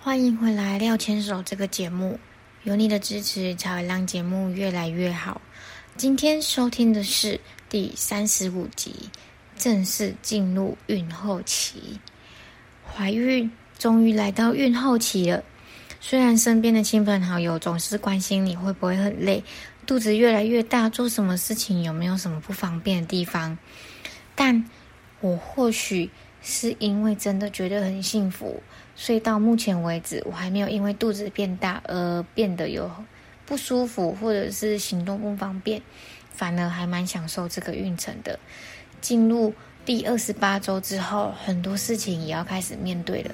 欢迎回来《廖牵手》这个节目，有你的支持才会让节目越来越好。今天收听的是第三十五集，正式进入孕后期，怀孕终于来到孕后期了。虽然身边的亲朋好友总是关心你会不会很累，肚子越来越大，做什么事情有没有什么不方便的地方，但我或许是因为真的觉得很幸福。所以到目前为止，我还没有因为肚子变大而变得有不舒服，或者是行动不方便，反而还蛮享受这个孕程的。进入第二十八周之后，很多事情也要开始面对了。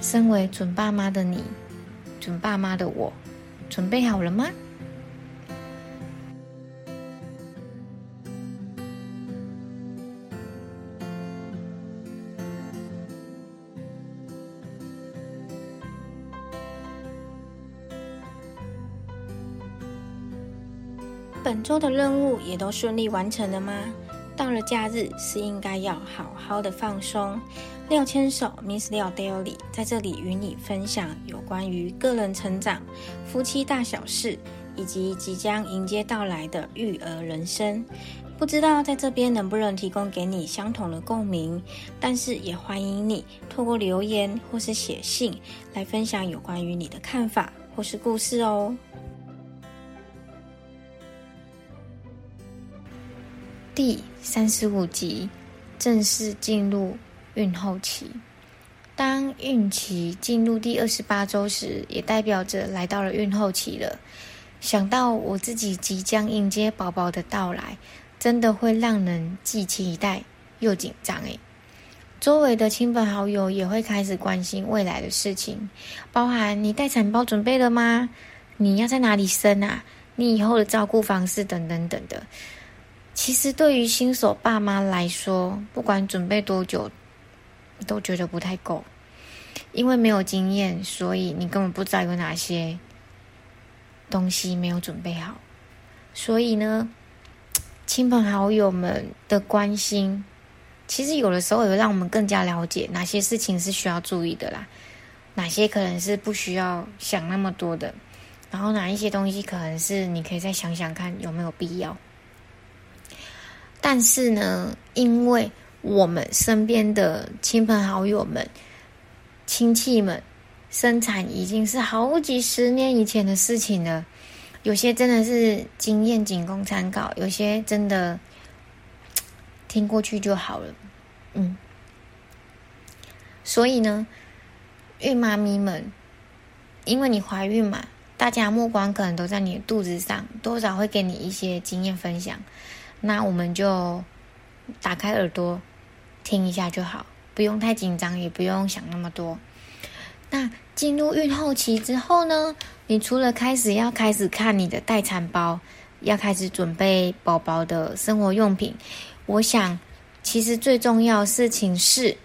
身为准爸妈的你，准爸妈的我，准备好了吗？本周的任务也都顺利完成了吗？到了假日是应该要好好的放松。廖千手 Miss 廖 Daily 在这里与你分享有关于个人成长、夫妻大小事，以及即将迎接到来的育儿人生。不知道在这边能不能提供给你相同的共鸣，但是也欢迎你透过留言或是写信来分享有关于你的看法或是故事哦。第三十五集，正式进入孕后期。当孕期进入第二十八周时，也代表着来到了孕后期了。想到我自己即将迎接宝宝的到来，真的会让人既期待又紧张诶。周围的亲朋好友也会开始关心未来的事情，包含你待产包准备了吗？你要在哪里生啊？你以后的照顾方式等等等的。其实对于新手爸妈来说，不管准备多久，都觉得不太够，因为没有经验，所以你根本不知道有哪些东西没有准备好。所以呢，亲朋好友们的关心，其实有的时候也会让我们更加了解哪些事情是需要注意的啦，哪些可能是不需要想那么多的，然后哪一些东西可能是你可以再想想看有没有必要。但是呢，因为我们身边的亲朋好友们、亲戚们生产已经是好几十年以前的事情了，有些真的是经验仅供参考，有些真的听过去就好了。嗯，所以呢，孕妈咪们，因为你怀孕嘛，大家目光可能都在你的肚子上，多少会给你一些经验分享。那我们就打开耳朵听一下就好，不用太紧张，也不用想那么多。那进入孕后期之后呢？你除了开始要开始看你的待产包，要开始准备宝宝的生活用品，我想其实最重要事情是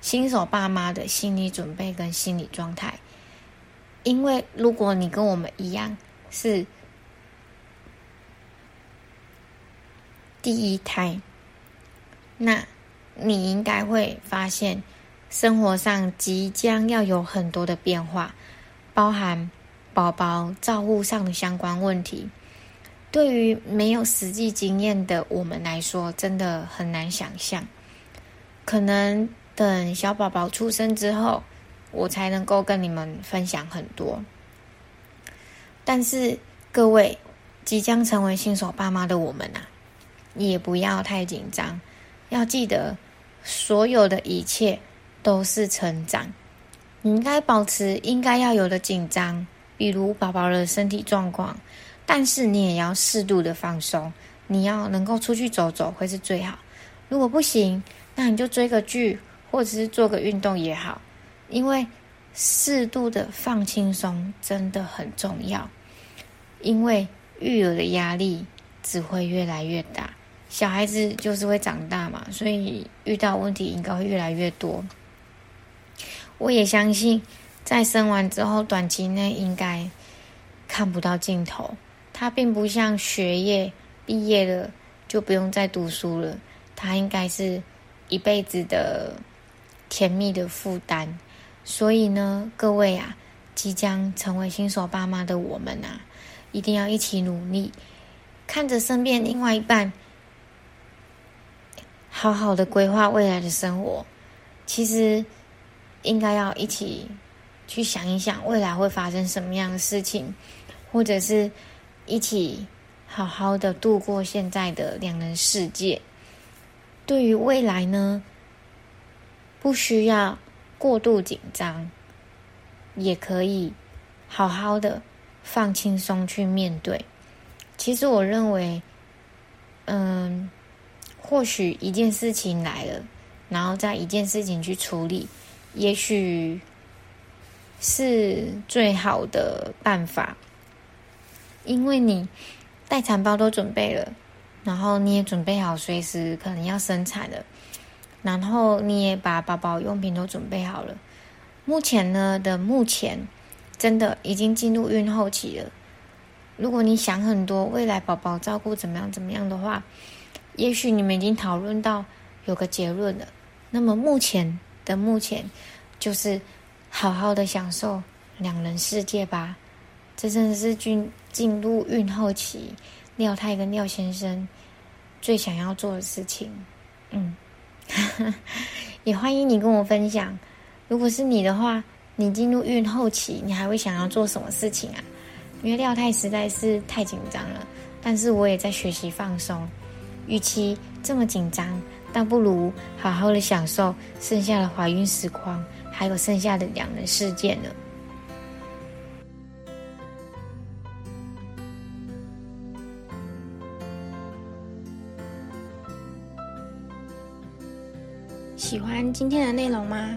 新手爸妈的心理准备跟心理状态。因为如果你跟我们一样是。第一胎，那你应该会发现，生活上即将要有很多的变化，包含宝宝照顾上的相关问题。对于没有实际经验的我们来说，真的很难想象。可能等小宝宝出生之后，我才能够跟你们分享很多。但是各位即将成为新手爸妈的我们啊！也不要太紧张，要记得，所有的一切都是成长。你应该保持应该要有的紧张，比如宝宝的身体状况，但是你也要适度的放松。你要能够出去走走会是最好。如果不行，那你就追个剧，或者是做个运动也好。因为适度的放轻松真的很重要，因为育儿的压力只会越来越大。小孩子就是会长大嘛，所以遇到问题应该会越来越多。我也相信，在生完之后，短期内应该看不到尽头。他并不像学业毕业了就不用再读书了，他应该是一辈子的甜蜜的负担。所以呢，各位啊，即将成为新手爸妈的我们啊，一定要一起努力，看着身边另外一半，好好的规划未来的生活。其实应该要一起去想一想，未来会发生什么样的事情，或者是一起好好的度过现在的两人世界。对于未来呢，不需要过度紧张，也可以好好的放轻松去面对。其实我认为，嗯，或许一件事情来了，然后再一件事情去处理，也许是最好的办法，因为你待产包都准备了。然后你也准备好随时可能要生产了，然后你也把宝宝用品都准备好了。目前呢的目前，真的已经进入孕后期了。如果你想很多未来宝宝照顾怎么样怎么样的话，也许你们已经讨论到有个结论了。那么目前的目前，就是好好的享受两人世界吧。这真的是进进入孕后期。廖太跟廖先生最想要做的事情，嗯，也欢迎你跟我分享。如果是你的话，你进入孕后期，你还会想要做什么事情啊？因为廖太实在是太紧张了，但是我也在学习放松。与其这么紧张，倒不如好好的享受剩下的怀孕时光，还有剩下的两人世界呢。喜欢今天的内容吗？